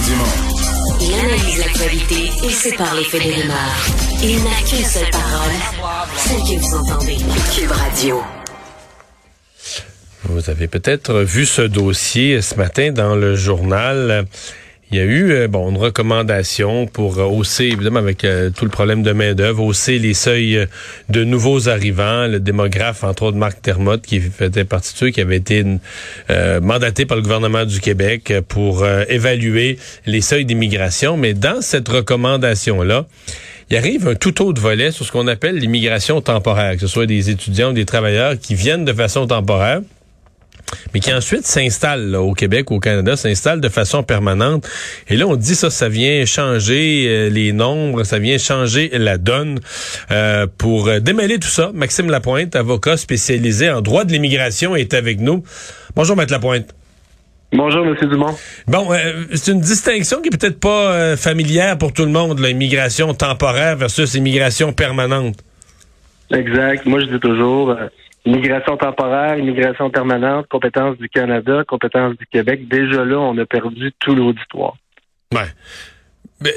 Dumont. Il analyse l'actualité et sépare les faits des rumeurs. Il n'a qu'une seule parole, celle que vous entendez. Cube Radio. Vous avez peut-être vu ce dossier ce matin dans le journal. Il y a eu euh, bon une recommandation pour hausser, évidemment avec euh, tout le problème de main-d'œuvre, hausser les seuils euh, de nouveaux arrivants. Le démographe, entre autres Marc Termotte, qui faisait partie de ceux qui avaient été mandatés par le gouvernement du Québec pour évaluer les seuils d'immigration. Mais dans cette recommandation-là, il arrive un tout autre volet sur ce qu'on appelle l'immigration temporaire, que ce soit des étudiants ou des travailleurs qui viennent de façon temporaire mais qui ensuite s'installe au Québec ou au Canada, s'installe de façon permanente. Et là, on dit ça, ça vient changer euh, les nombres, ça vient changer la donne. Euh, pour démêler tout ça, Maxime Lapointe, avocat spécialisé en droit de l'immigration, est avec nous. Bonjour, Maître Lapointe. Bonjour, M. Dumont. Bon, euh, c'est une distinction qui est peut-être pas familière pour tout le monde, l'immigration temporaire versus immigration permanente. Exact. Moi, je dis toujours, Immigration temporaire, immigration permanente, compétence du Canada, compétence du Québec. Déjà là, on a perdu tout l'auditoire. Ouais.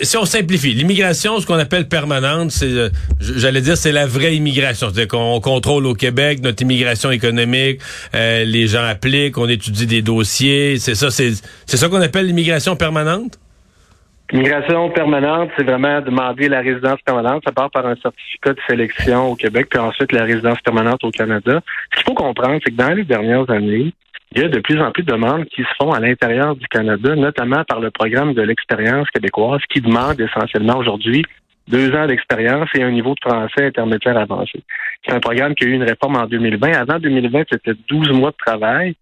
Si on simplifie, l'immigration, ce qu'on appelle permanente, c'est, euh, j'allais dire, c'est la vraie immigration. C'est-à-dire qu'on contrôle au Québec notre immigration économique, euh, les gens appliquent, on étudie des dossiers. C'est ça, c'est, c'est ça qu'on appelle l'immigration permanente? L'immigration permanente, c'est vraiment demander la résidence permanente. Ça part par un certificat de sélection au Québec, puis ensuite la résidence permanente au Canada. Ce qu'il faut comprendre, c'est que dans les dernières années, il y a de plus en plus de demandes qui se font à l'intérieur du Canada, notamment par le programme de l'expérience québécoise, qui demande essentiellement aujourd'hui deux ans d'expérience et un niveau de français intermédiaire avancé. C'est un programme qui a eu une réforme en 2020. Avant 2020, c'était 12 mois de travail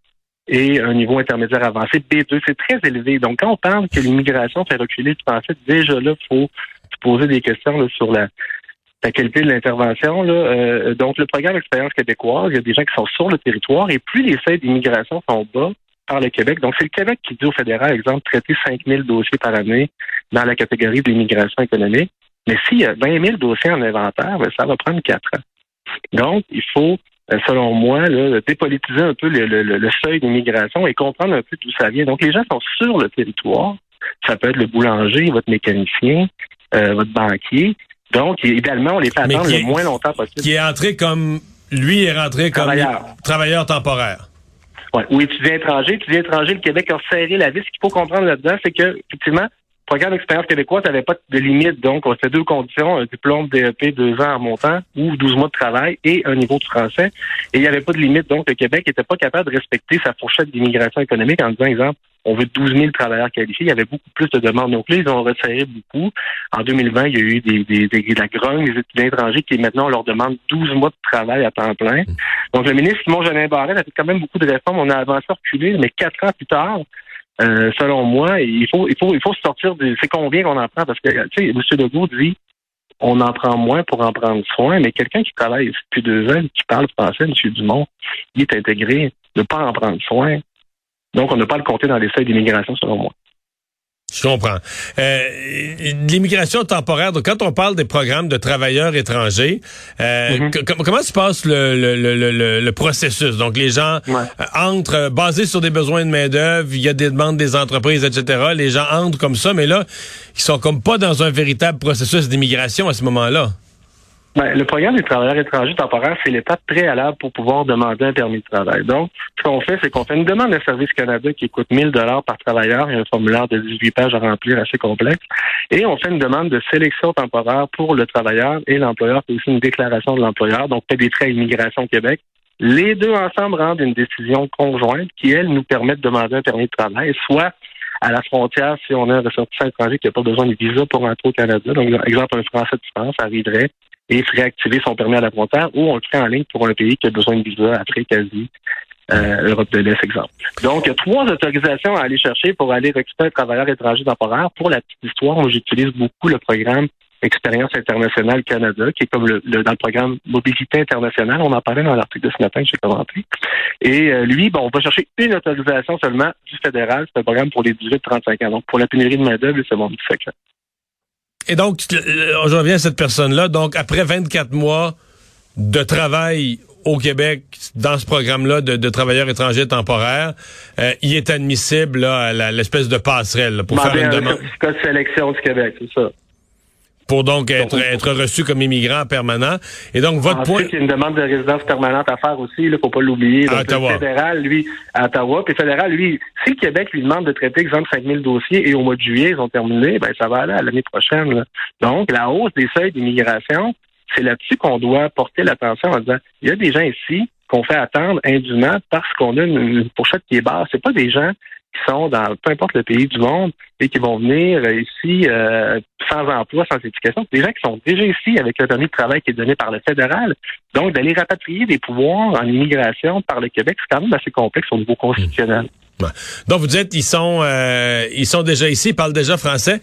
et un niveau intermédiaire avancé B2. C'est très élevé. Donc, quand on parle que l'immigration fait reculer le français, déjà là, il faut se poser des questions sur la, qualité de l'intervention. Euh, donc, le programme Expérience québécoise, il y a des gens qui sont sur le territoire et plus les seuils d'immigration sont bas par le Québec. Donc, c'est le Québec qui dit au fédéral, exemple, traiter 5 000 dossiers par année dans la catégorie de l'immigration économique. Mais s'il y a 20 000 dossiers en inventaire, ben, ça va prendre 4 ans. Donc, il faut selon moi, là, dépolitiser un peu le, seuil d'immigration et comprendre un peu d'où ça vient. Donc, les gens sont sur le territoire. Ça peut être le boulanger, votre mécanicien, euh, votre banquier. Donc, idéalement, on les fait attendre le moins longtemps possible. Qui est entré comme, lui est rentré comme travailleur, temporaire. Ouais. Ou étudiant étranger. Étudiant étranger, le Québec a serré la vis. Ce qu'il faut comprendre là-dedans, c'est que, effectivement, programme d'expérience québécoise n'avait pas de limite. Donc, on fait deux conditions, un diplôme DEP deux ans en montant ou 12 mois de travail et un niveau de français. Et il n'y avait pas de limite. Donc, le Québec n'était pas capable de respecter sa fourchette d'immigration économique en disant, exemple, on veut 12 000 travailleurs qualifiés. Il y avait beaucoup plus de demandes. Donc là, ils ont resserré beaucoup. En 2020, il y a eu des, des, des de la grogne des étudiants étrangers qui maintenant leur demande 12 mois de travail à temps plein. Mmh. Donc le ministre Simon Jeanin Barret a fait quand même beaucoup de réformes. On a avancé reculé, mais quatre ans plus tard, euh, selon moi, il faut, il faut, il faut sortir de. C'est combien qu'on en prend? Parce que tu sais, M. Legault dit on en prend moins pour en prendre soin, mais quelqu'un qui travaille depuis deux ans, qui parle français, M. Dumont, il est intégré ne pas en prendre soin. Donc, on ne peut pas le compter dans les seuils d'immigration, selon moi. Je comprends. Euh, l'immigration temporaire, donc quand on parle des programmes de travailleurs étrangers, euh, mhm. comment se passe le, le, le, processus? Donc les gens euh, entrent basés sur des besoins de main-d'œuvre, il y a des demandes des entreprises, etc. Les gens entrent comme ça, mais là, ils sont comme pas dans un véritable processus d'immigration à ce moment-là. Ben, le programme des travailleurs étrangers temporaires, c'est l'étape préalable pour pouvoir demander un permis de travail. Donc, ce qu'on fait, c'est qu'on fait une demande de Service Canada qui coûte 1000 dollars par travailleur et un formulaire de 18 pages à remplir assez complexe. Et on fait une demande de sélection temporaire pour le travailleur et l'employeur fait aussi une déclaration de l'employeur, donc des traits Immigration Québec. Les deux ensemble rendent une décision conjointe qui, elle, nous permet de demander un permis de travail, soit à la frontière si on a un ressortissant étranger qui n'a pas besoin de visa pour entrer au Canada. Donc, exemple, un Français de France arriverait et ferait activer son permis à la frontière ou on le fait en ligne pour un pays qui a besoin de visa, Afrique, Asie, euh, Europe de l'Est, exemple. Donc, il y a trois autorisations à aller chercher pour aller récupérer un travailleur étranger temporaire. Pour la petite histoire, moi, j'utilise beaucoup le programme Expérience internationale Canada, qui est comme le, dans le programme Mobilité internationale. On en parlait dans l'article de ce matin que j'ai commenté. Et euh, lui, bon, on va chercher une autorisation seulement du fédéral. C'est un programme pour les 18-35 ans. Donc, pour la pénurie de main-d'œuvre, c'est mon petit secret. Et donc, je reviens à cette personne-là. Donc, après 24 mois de travail au Québec dans ce programme-là de, travailleurs étrangers temporaires, euh, il est admissible à l'espèce de passerelle pour faire une demande. de sélection du Québec, c'est ça pour donc être, être reçu comme immigrant permanent. Et donc, votre point... il y a une demande de résidence permanente à faire aussi, il ne faut pas l'oublier. À Ottawa. Le fédéral, lui, à Ottawa. Puis le fédéral, lui, si le Québec lui demande de traiter, exemple, 5000 dossiers et au mois de juillet, ils ont terminé, ben ça va aller à l'année prochaine. Donc, la hausse des seuils d'immigration, c'est là-dessus qu'on doit porter l'attention en disant, il y a des gens ici qu'on fait attendre indûment parce qu'on a une, une fourchette qui est basse. C'est pas des gens qui sont dans peu importe le pays du monde et qui vont venir ici euh, sans emploi, sans éducation. Des gens qui sont déjà ici avec un permis de travail qui est donné par le fédéral. Donc, d'aller rapatrier des pouvoirs en immigration par le Québec, c'est quand même assez complexe au niveau constitutionnel. Mmh. Donc vous dites ils sont euh, ils sont déjà ici, ils parlent déjà français.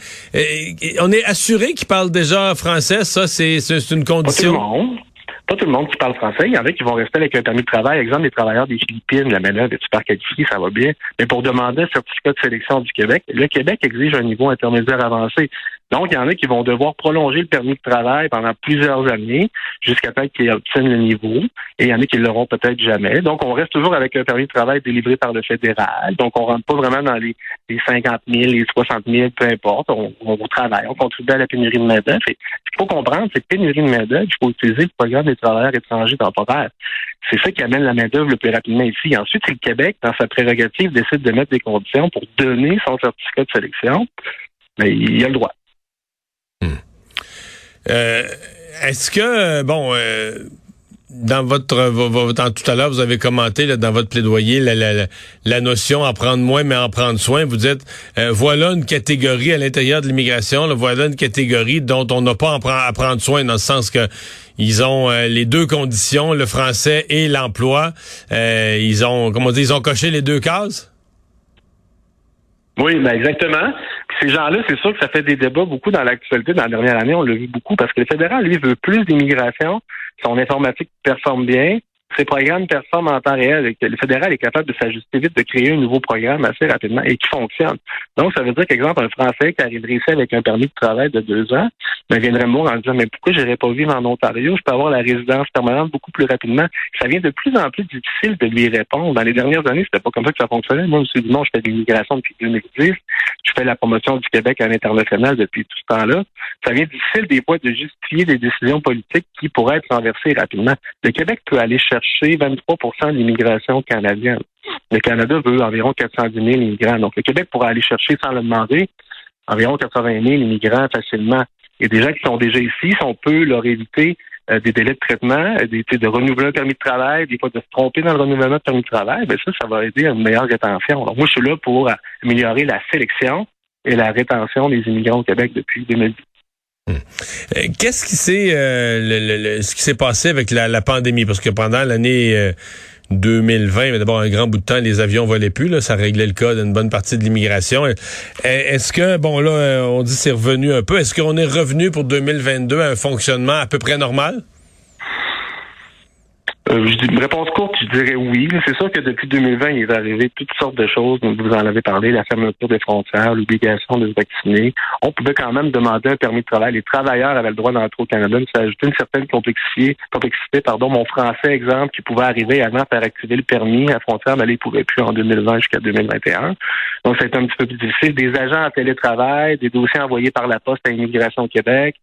on est assuré qu'ils parlent déjà français, ça c'est une condition? Pas tout le monde qui parle français. Il y en a qui vont rester avec un permis de travail. Exemple, les travailleurs des Philippines, la main-d'œuvre est super qualifiée, ça va bien. Mais pour demander un certificat de sélection du Québec, le Québec exige un niveau intermédiaire avancé. Donc, il y en a qui vont devoir prolonger le permis de travail pendant plusieurs années jusqu'à temps qu'ils obtiennent le niveau. Et il y en a qui ne l'auront peut-être jamais. Donc, on reste toujours avec un permis de travail délivré par le fédéral. Donc, on rentre pas vraiment dans les, les 50 000, les 60 000, peu importe. On, on, travaille, on contribue à la pénurie de main-d'œuvre. Ce qu'il faut comprendre, c'est que pénurie de main-d'œuvre, il faut utiliser le programme des travailleurs étrangers temporaires. C'est ça qui amène la main-d'œuvre le plus rapidement ici. Ensuite, c'est le Québec, dans sa prérogative, décide de mettre des conditions pour donner son certificat de sélection. Mais il a le droit. Euh, est-ce que, bon, euh, dans votre, votre tout à l'heure, vous avez commenté dans votre plaidoyer la, notion en prendre moins, mais en prendre soin. Vous dites, euh, voilà une catégorie à l'intérieur de l'immigration, voilà une catégorie dont on n'a pas à prendre soin, dans le sens que ils ont les deux conditions, le français et l'emploi. ils ont, comment dire, ils ont coché les deux cases? Oui, ben exactement ces gens-là, c'est sûr que ça fait des débats beaucoup dans l'actualité dans la dernière année. On l'a vu beaucoup parce que le fédéral, lui, veut plus d'immigration. Son informatique performe bien ces programmes performent en temps réel. Le fédéral est capable de s'ajuster vite, de créer un nouveau programme assez rapidement et qui fonctionne. Donc, ça veut dire qu'exemple, un Français qui arriverait ici avec un permis de travail de deux ans, ben, viendrait me en disant, mais pourquoi j'irais pas vivre en Ontario? Je peux avoir la résidence permanente beaucoup plus rapidement. Ça vient de plus en plus difficile de lui répondre. Dans les dernières années, c'était pas comme ça que ça fonctionnait. Moi, je me non, je fais de l'immigration depuis 2010. Je fais la promotion du Québec à l'international depuis tout ce temps-là. Ça vient difficile des fois de justifier des décisions politiques qui pourraient être renversées rapidement. Le Québec peut aller chercher chercher 23 de l'immigration canadienne. Le Canada veut environ 410 000 immigrants. Donc, le Québec pourra aller chercher, sans le demander, environ 80 000 immigrants facilement. Et des gens qui sont déjà ici, si on peut leur éviter euh, des délais de traitement, euh, des, de renouveler un permis de travail, des fois de se tromper dans le renouvellement de permis de travail, ben ça, ça va aider à une meilleure rétention. Donc, moi, je suis là pour améliorer la sélection et la rétention des immigrants au Québec depuis 2010. Hmm. Euh, qu'est-ce qui s'est euh, qui s'est passé avec la, pandémie? Parce que pendant l'année 2020, euh, mais d'abord un grand bout de temps, les avions volaient plus, là, ça réglait le cas d'une bonne partie de l'immigration. Est-ce que bon là, on dit c'est revenu un peu. Est-ce qu'on est revenu pour 2022 à un fonctionnement à peu près normal? Euh, une réponse courte, je dirais oui. C'est sûr que depuis 2020, il est arrivé toutes sortes de choses. Vous en avez parlé, la fermeture des frontières, l'obligation de se vacciner. On pouvait quand même demander un permis de travail. Les travailleurs avaient le droit d'entrer au Canada, mais ça ajoutait une certaine complexité. complexité pardon. Mon français, exemple, qui pouvait arriver avant faire activer le permis à frontière, mais là, il pouvait plus en 2020 jusqu'à 2021. Donc, ça a été un petit peu plus difficile. Des agents en télétravail, des dossiers envoyés par la Poste à Immigration au Québec.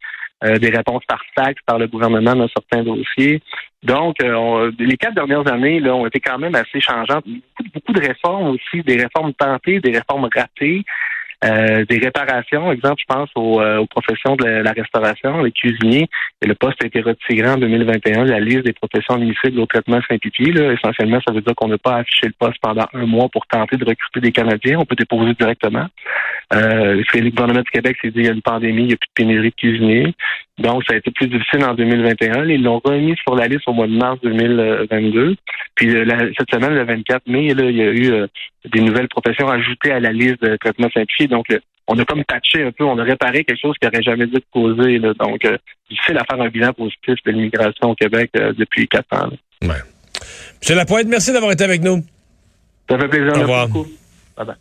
Euh, des réponses par fax par le gouvernement dans certains dossiers. Donc, euh, les quatre dernières années là, ont été quand même assez changeantes. Beaucoup de réformes aussi, des réformes tentées, des réformes ratées. Euh, des réparations, exemple, je pense euh, aux, professions de la, restauration, les cuisiniers. Et le poste a été retiré en 2021, la liste des professions admissibles au traitement Saint-Pipier. Essentiellement, ça veut dire qu'on n'a pas affiché le poste pendant un mois pour tenter de recruter des Canadiens. On peut déposer directement. Euh, le gouvernement du Québec s'est dit il y a une pandémie, il n'y a plus de pénurie de cuisiniers. Donc, ça a été plus difficile en 2021. Ils l'ont remis sur la liste au mois de mars 2022. Puis cette semaine, le 24 mai, là, il y a eu des nouvelles professions ajoutées à la liste de traitement simplifié. Donc, on a comme patché un peu, on a réparé quelque chose qui n'aurait jamais dû être causé. Donc, euh, difficile à faire un bilan positif de l'immigration au Québec euh, depuis quatre ans. Ouais. Monsieur Lapointe, merci d'avoir été avec nous. Ça fait plaisir. Au revoir. Bye bye.